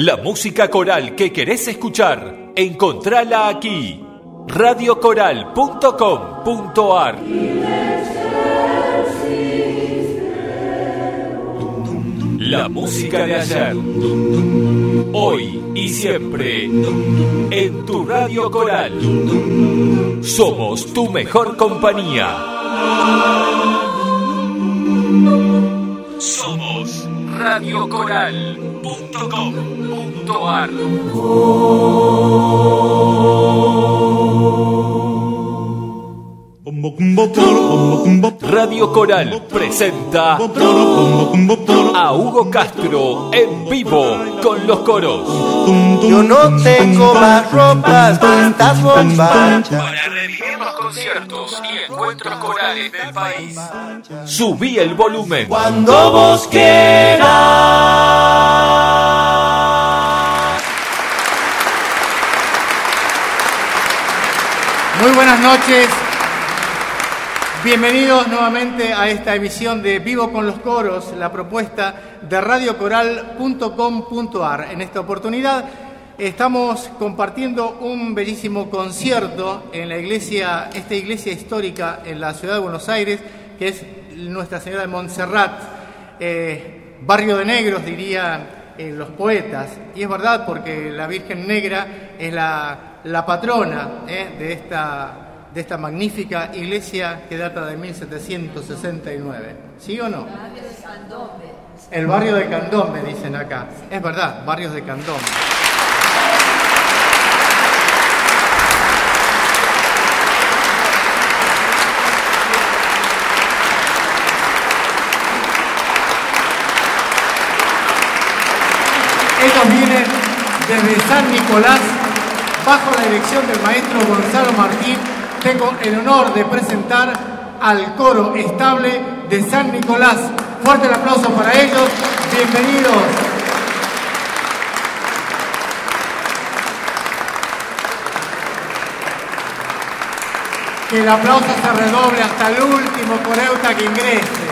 La música coral que querés escuchar, encontrala aquí. radiocoral.com.ar La música de ayer, hoy y siempre, en tu radio coral. Somos tu mejor compañía. Somos radiocoral.com.ar Radio Coral presenta a Hugo Castro en vivo con los coros. Yo no tengo más ropas, tantas bombachas. Conciertos y encuentros corales del país. Subí el volumen. Cuando vos quieras. Muy buenas noches. Bienvenidos nuevamente a esta emisión de Vivo con los Coros, la propuesta de radiocoral.com.ar. En esta oportunidad estamos compartiendo un bellísimo concierto en la iglesia, esta iglesia histórica en la ciudad de Buenos Aires, que es Nuestra Señora de Montserrat, eh, barrio de negros, dirían eh, los poetas. Y es verdad porque la Virgen Negra es la, la patrona eh, de esta de esta magnífica iglesia que data de 1769. ¿Sí o no? El barrio de Candombe, dicen acá. Es verdad, barrios de Candombe. Vienen desde San Nicolás bajo la dirección del maestro Gonzalo Martín tengo el honor de presentar al coro estable de San Nicolás. Fuerte el aplauso para ellos. Bienvenidos. Que el aplauso se redoble hasta el último coreuta que ingrese.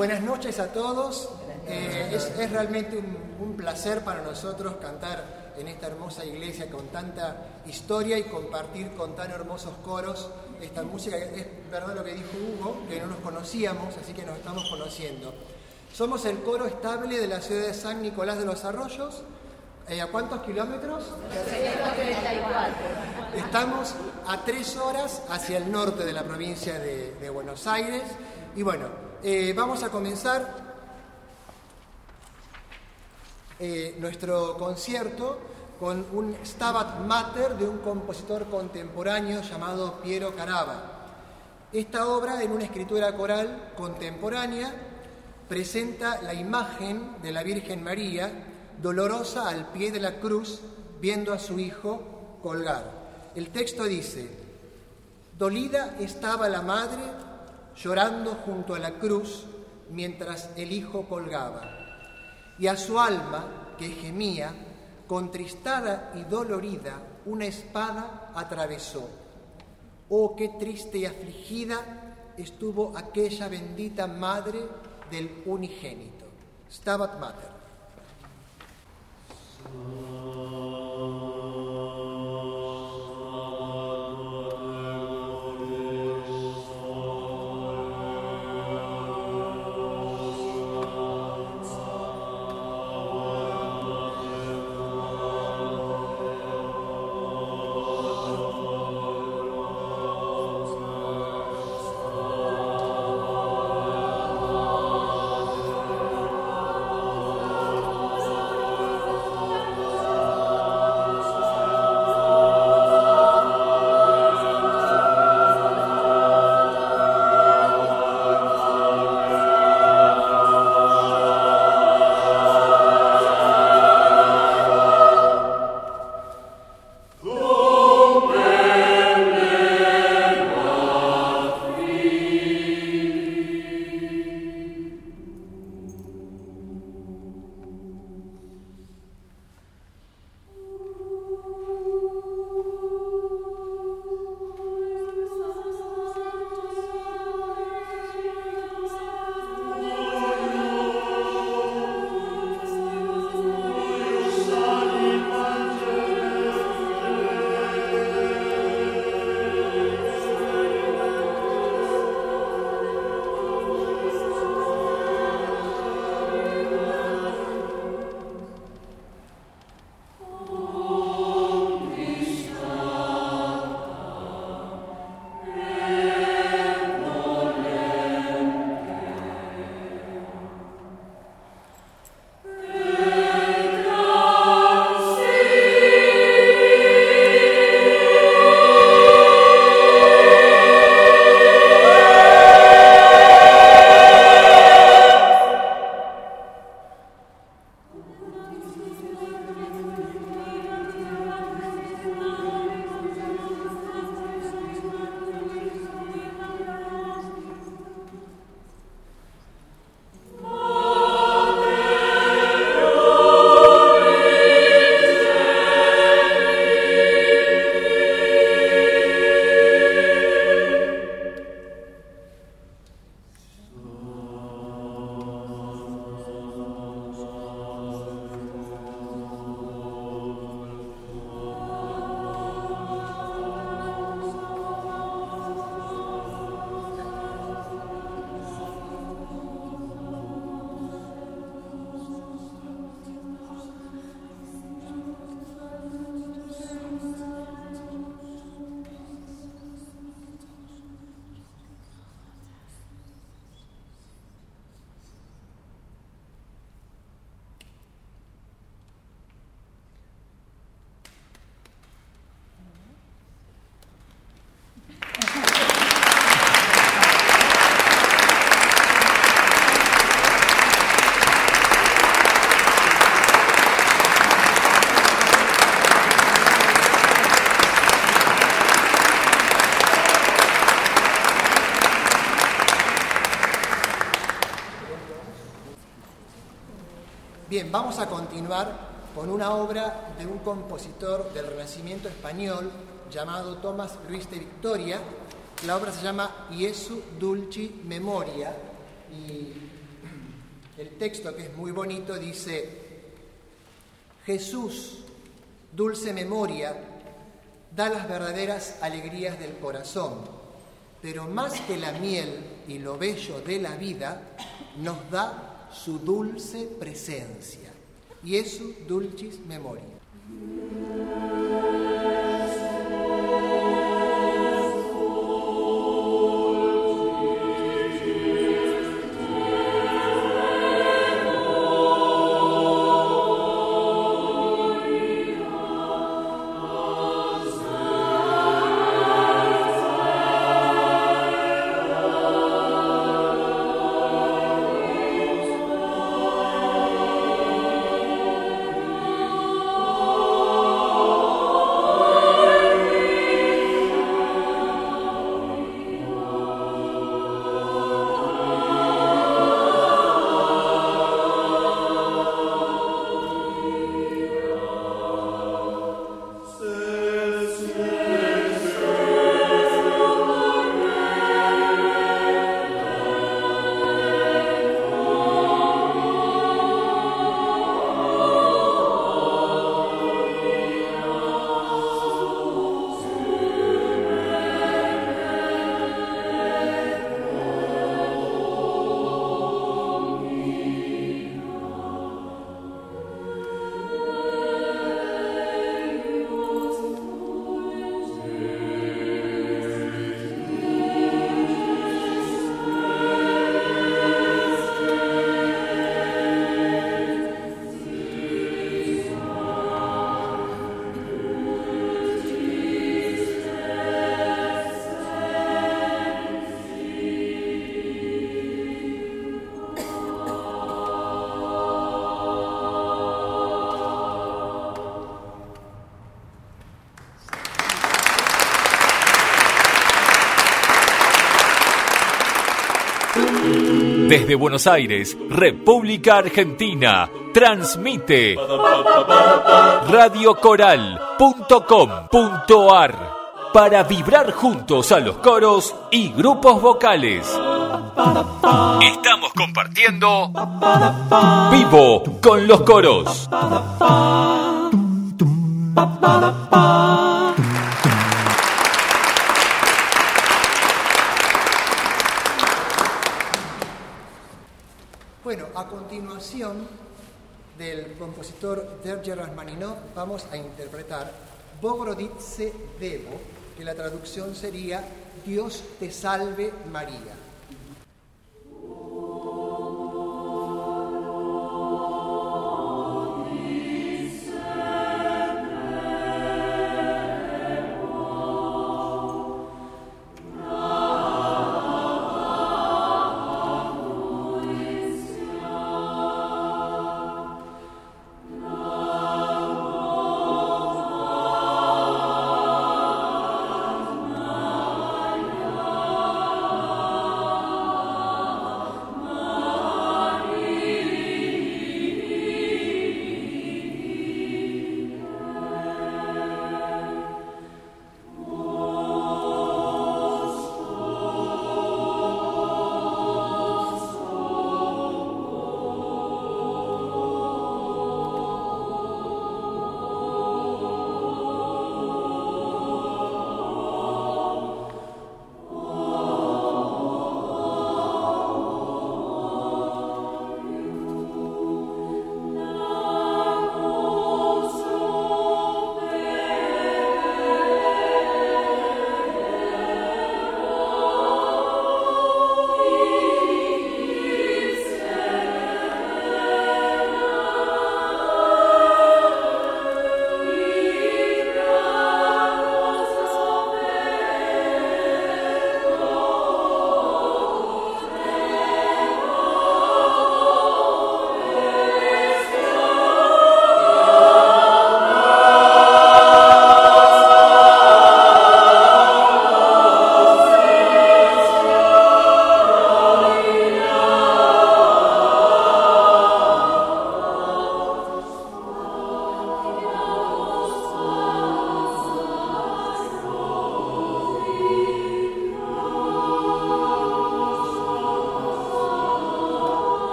Buenas noches a todos. Eh, es, es realmente un, un placer para nosotros cantar en esta hermosa iglesia con tanta historia y compartir con tan hermosos coros esta música. Es verdad lo que dijo Hugo, que no nos conocíamos, así que nos estamos conociendo. Somos el coro estable de la ciudad de San Nicolás de los Arroyos. Eh, ¿A cuántos kilómetros? Estamos a tres horas hacia el norte de la provincia de, de Buenos Aires. Y bueno, eh, vamos a comenzar eh, nuestro concierto con un Stabat Mater de un compositor contemporáneo llamado Piero Carava. Esta obra, en una escritura coral contemporánea, presenta la imagen de la Virgen María dolorosa al pie de la cruz viendo a su hijo colgar. El texto dice, dolida estaba la madre llorando junto a la cruz mientras el hijo colgaba. Y a su alma, que gemía, contristada y dolorida, una espada atravesó. Oh, qué triste y afligida estuvo aquella bendita madre del unigénito. Stabat Mater. Vamos a continuar con una obra de un compositor del Renacimiento español llamado Tomás Luis de Victoria. La obra se llama Iesu Dulci Memoria y el texto, que es muy bonito, dice, Jesús, dulce memoria, da las verdaderas alegrías del corazón, pero más que la miel y lo bello de la vida, nos da su dulce presencia. Iesu dulcis memoria. Desde Buenos Aires, República Argentina, transmite radiocoral.com.ar para vibrar juntos a los coros y grupos vocales. Estamos compartiendo vivo con los coros. Del compositor Sergei Rachmaninov vamos a interpretar Bogorodice Devo, que la traducción sería Dios te salve María.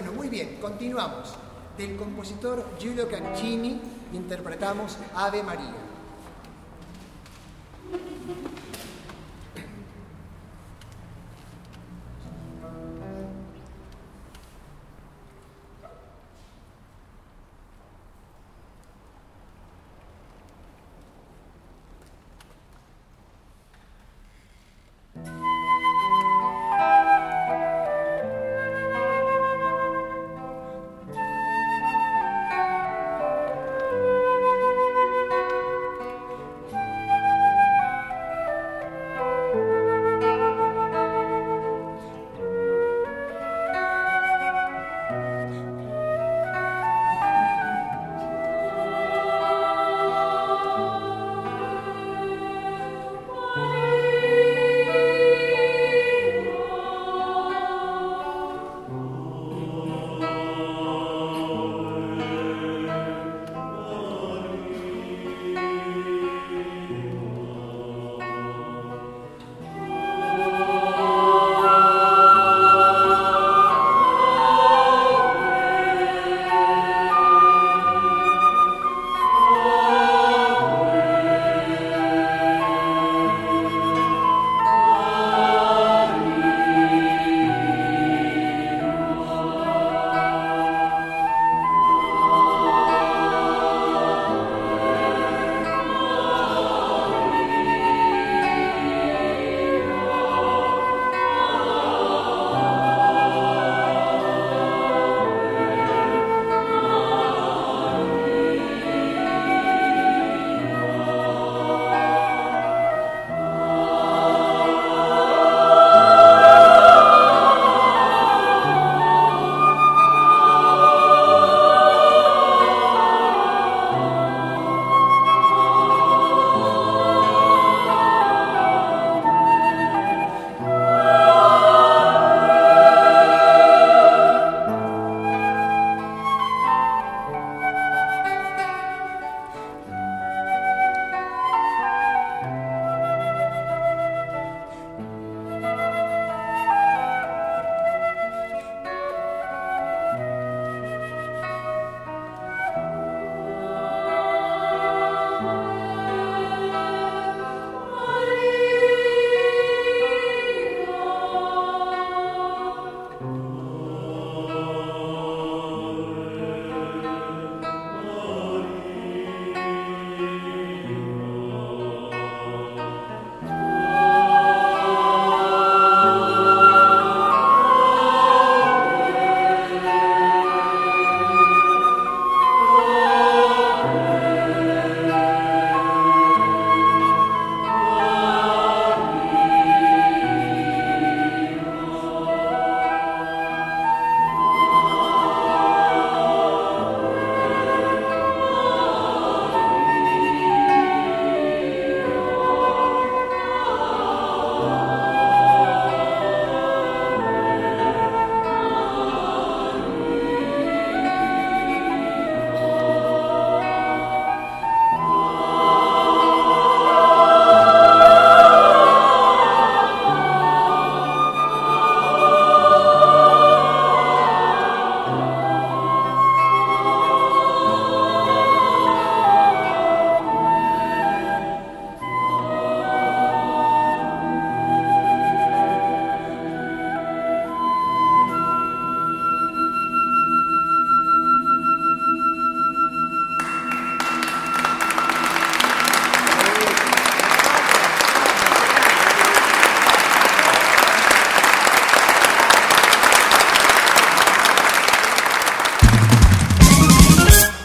Bueno, muy bien, continuamos. Del compositor Giulio Caccini interpretamos Ave María.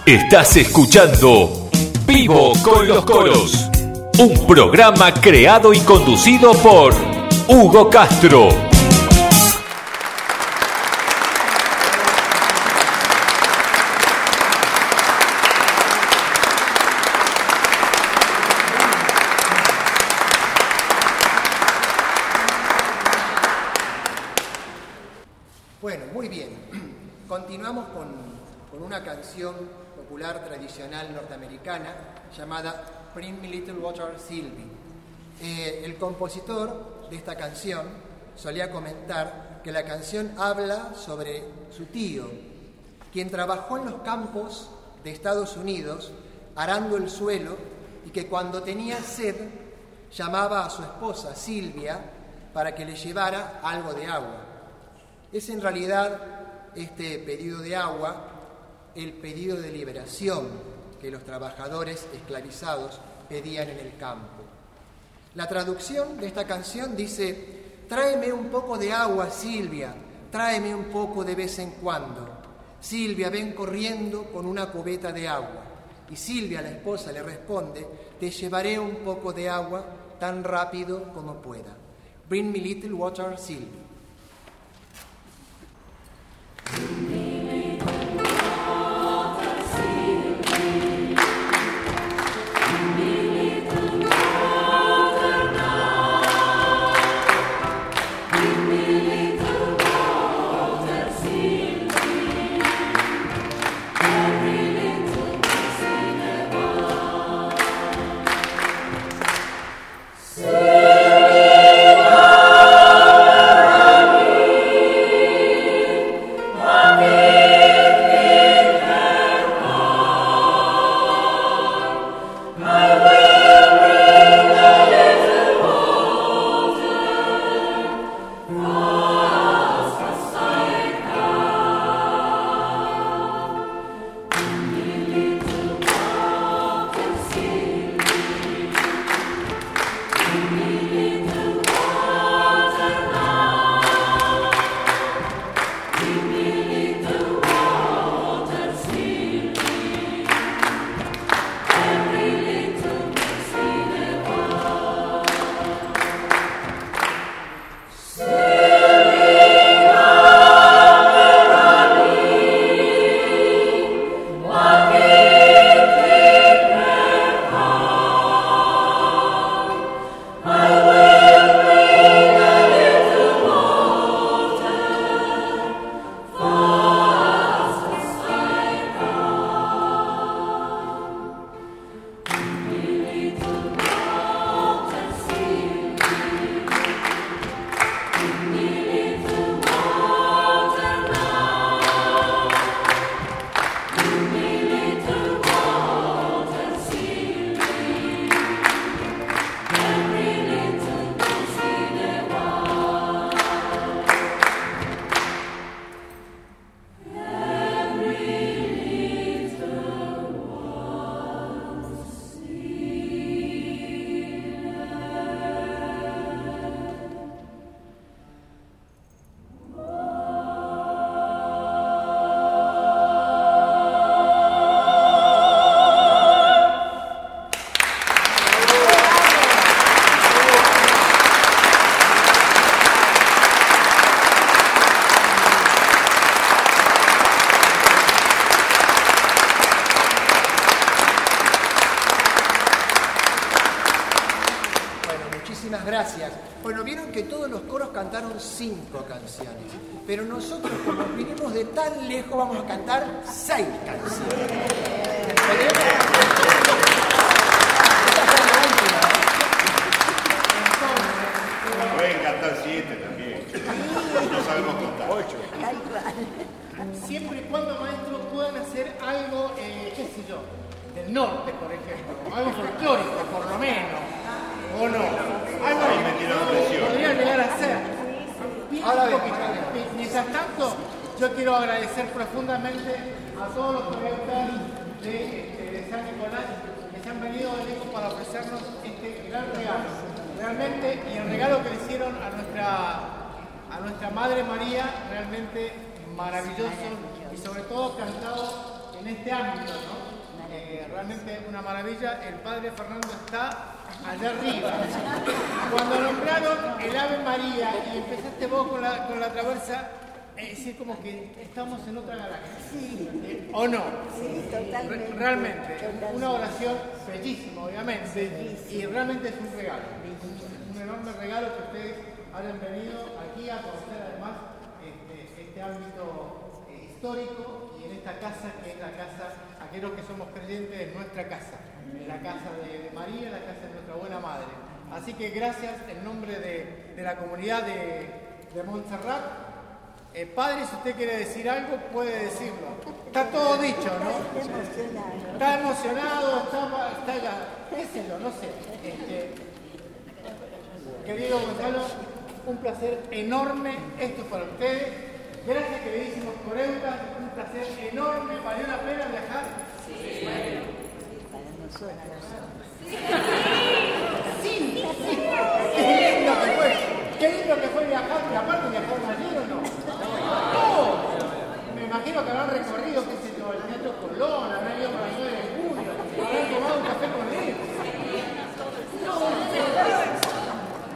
Estás escuchando Vivo con los Coros, un programa creado y conducido por Hugo Castro. Bueno, muy bien. Continuamos con, con una canción popular tradicional norteamericana llamada Bring Me Little Water Sylvie. Eh, el compositor de esta canción solía comentar que la canción habla sobre su tío, quien trabajó en los campos de Estados Unidos arando el suelo y que cuando tenía sed llamaba a su esposa Silvia para que le llevara algo de agua. Es en realidad este pedido de agua el pedido de liberación que los trabajadores esclavizados pedían en el campo. La traducción de esta canción dice, tráeme un poco de agua, Silvia, tráeme un poco de vez en cuando. Silvia, ven corriendo con una cubeta de agua. Y Silvia, la esposa, le responde, te llevaré un poco de agua tan rápido como pueda. Bring me little water, Silvia. Cinco canciones. Pero nosotros, como vinimos de tan lejos, vamos a cantar seis canciones. Pueden cantar siete también. No sabemos contar. Ocho. Siempre y cuando, maestros, puedan hacer algo, eh, qué sé yo, del norte, por ejemplo. Algo folclórico, por lo menos. ¿O no? Algo que podría llegar a ser. Ahora mientras tanto, yo quiero agradecer profundamente a todos los colegas de, de, San Nicolás que se han venido de lejos para ofrecernos este gran regalo. Realmente, y el regalo que le hicieron a nuestra, a nuestra Madre María, realmente maravilloso y sobre todo cantado en este ámbito, ¿no? Eh, realmente una maravilla. El Padre Fernando está allá arriba. Cuando nombraron el Ave María y empezaste vos con la, con la traversa, es decir, como que estamos en otra galaxia. Sí. Eh, ¿O no? Sí, totalmente. realmente, una oración bellísima, obviamente, y realmente es un regalo. Un enorme regalo que ustedes hayan venido aquí a conocer además este, este ámbito eh, histórico y en esta casa que es la casa, aquellos que somos creyentes, es nuestra casa la casa de María, la casa de nuestra buena madre. Así que gracias en nombre de, la comunidad de, de Montserrat Eh, padre, si usted quiere decir algo, puede decirlo. Está todo dicho, ¿no? Está emocionado, está, está qué sé yo, no sé. Este, querido Gonzalo, un placer enorme esto para ustedes. Gracias, queridísimos coreutas, un placer enorme. ¿Valió la pena viajar? Sí. Sí. Qué lindo que fue. Qué lindo que fue viajar. Y aparte viajaron ayer o no. Que habrán recorrido, qué sé yo, el Teatro Colón, habrán ido 9 de junio, habrán tomado un café con él.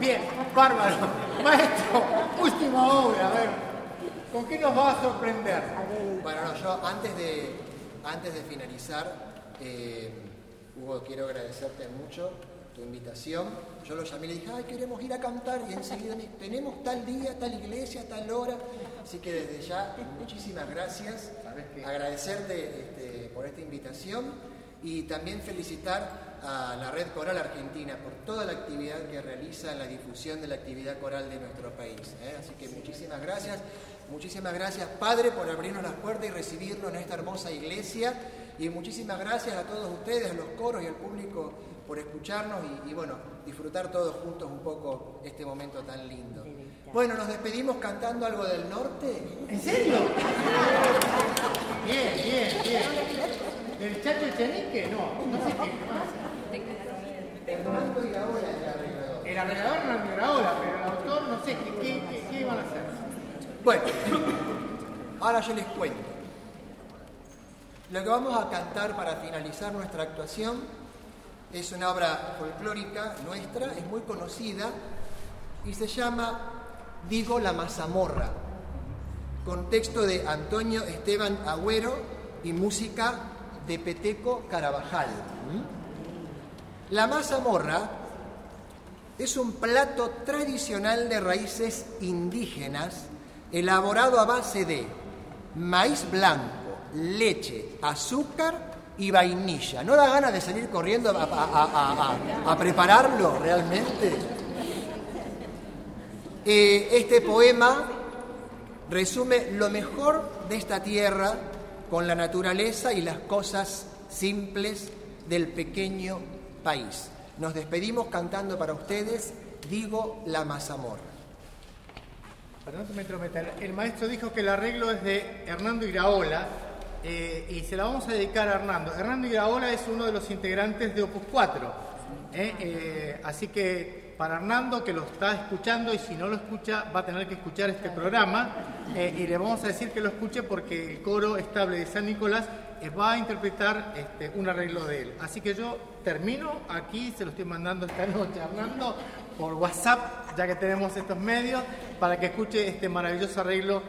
Bien, bárbaro. Maestro, última obra, a ver. ¿Con qué nos va a sorprender? Bueno, no, yo antes de, antes de finalizar, eh, Hugo, quiero agradecerte mucho tu invitación. Yo lo llamé y le dije, ay, queremos ir a cantar. Y enseguida me dijo, tenemos tal día, tal iglesia, tal hora. Así que desde ya, muchísimas gracias. Agradecerte este, por esta invitación y también felicitar a la Red Coral Argentina por toda la actividad que realiza en la difusión de la actividad coral de nuestro país. ¿eh? Así que muchísimas gracias. Muchísimas gracias, Padre, por abrirnos las puertas y recibirnos en esta hermosa iglesia. Y muchísimas gracias a todos ustedes, a los coros y al público por escucharnos y, y, bueno, disfrutar todos juntos un poco este momento tan lindo. Bueno, nos despedimos cantando algo del norte. ¿En serio? Bien, bien, bien. ¿El Chacho Chenique? No, no sé qué. Hernando Iraola el arreglador. El arreglador Hernando Iraola, pero el autor no sé qué, qué, qué, qué iban a hacer. Bueno, ahora yo les cuento. Lo que vamos a cantar para finalizar nuestra actuación es una obra folclórica nuestra, es muy conocida y se llama Digo la mazamorra, con texto de Antonio Esteban Agüero y música de Peteco Carabajal. La mazamorra es un plato tradicional de raíces indígenas elaborado a base de maíz blanco, leche, azúcar y vainilla. ¿No da ganas de salir corriendo a, prepararlo realmente? Eh, este poema resume lo mejor de esta tierra con la naturaleza y las cosas simples del pequeño país. Nos despedimos cantando para ustedes, digo la mazamorra. Me entrometa. El maestro dijo que el arreglo es de Hernando Iraola eh, y se la vamos a dedicar a Hernando. Hernando Iraola es uno de los integrantes de Opus 4. ¿eh? Eh, así que para Hernando, que lo está escuchando y si no lo escucha, va a tener que escuchar este programa y le vamos a decir que lo escuche porque el coro estable de San Nicolás va a interpretar este, un arreglo de él. Así que yo termino aquí, se lo estoy mandando esta noche a Hernando por WhatsApp, ya que tenemos estos medios, para que escuche este maravilloso arreglo.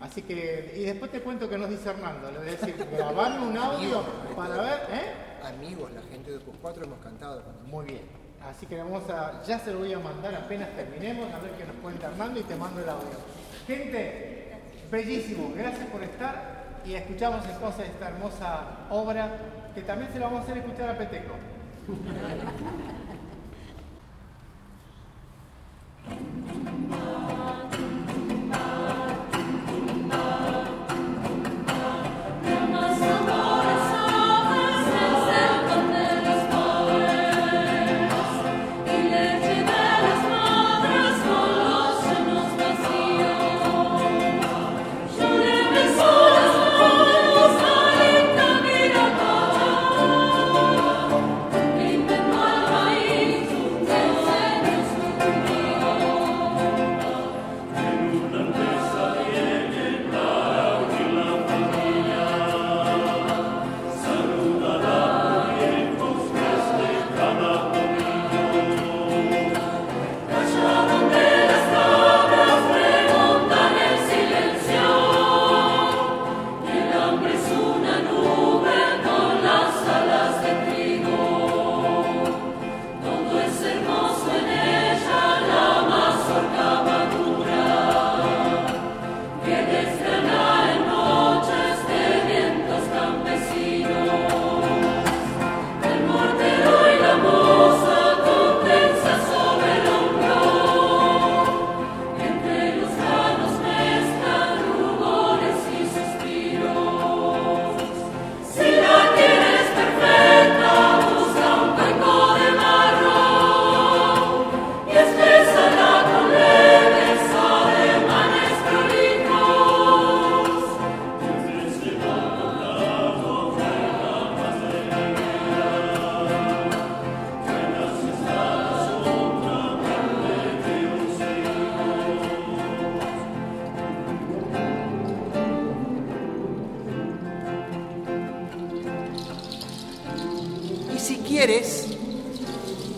Así que, y después te cuento que nos dice Hernando, le voy a decir, grabarme un audio para ver, ¿eh? Amigos, la gente de Opus 4 hemos cantado. Muy bien. Así que vamos a, ya se lo voy a mandar apenas terminemos, a ver qué nos cuenta Hernando y te mando el audio. Gente, bellísimo, gracias por estar y escuchamos entonces esta hermosa obra que también se la vamos a hacer escuchar a Peteco.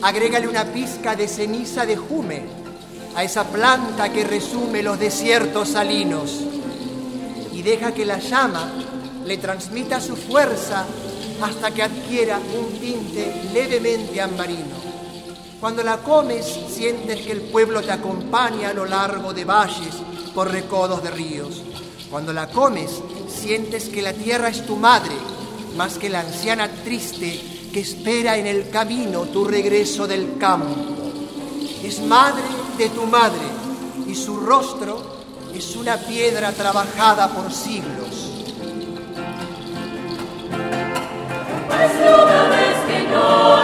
Agrégale una pizca de ceniza de jume a esa planta que resume los desiertos salinos y deja que la llama le transmita su fuerza hasta que adquiera un tinte levemente ambarino. Cuando la comes, sientes que el pueblo te acompaña a lo largo de valles, por recodos de ríos. Cuando la comes, sientes que la tierra es tu madre, más que la anciana triste que espera en el camino tu regreso del campo. Es madre de tu madre y su rostro es una piedra trabajada por siglos. Pues una vez que ignoran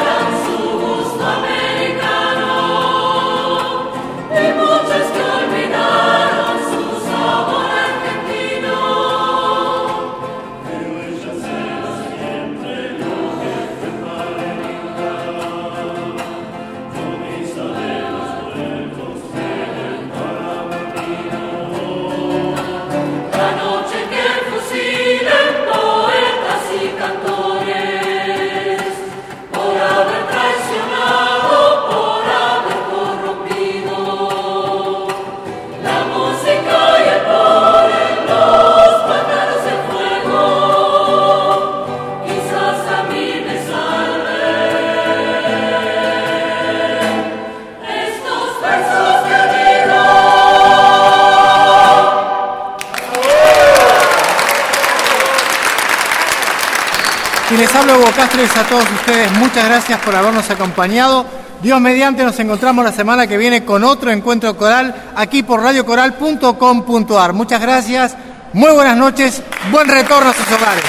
Muchas gracias por habernos acompañado. Dios mediante, nos encontramos la semana que viene con otro encuentro coral aquí por radiocoral.com.ar. Muchas gracias, muy buenas noches, buen retorno a sus hogares.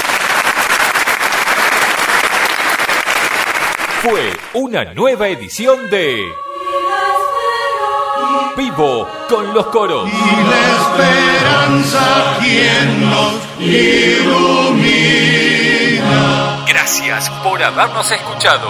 Fue una nueva edición de Vivo con los coros. y la esperanza quien nos ilumina. Gracias por habernos escuchado.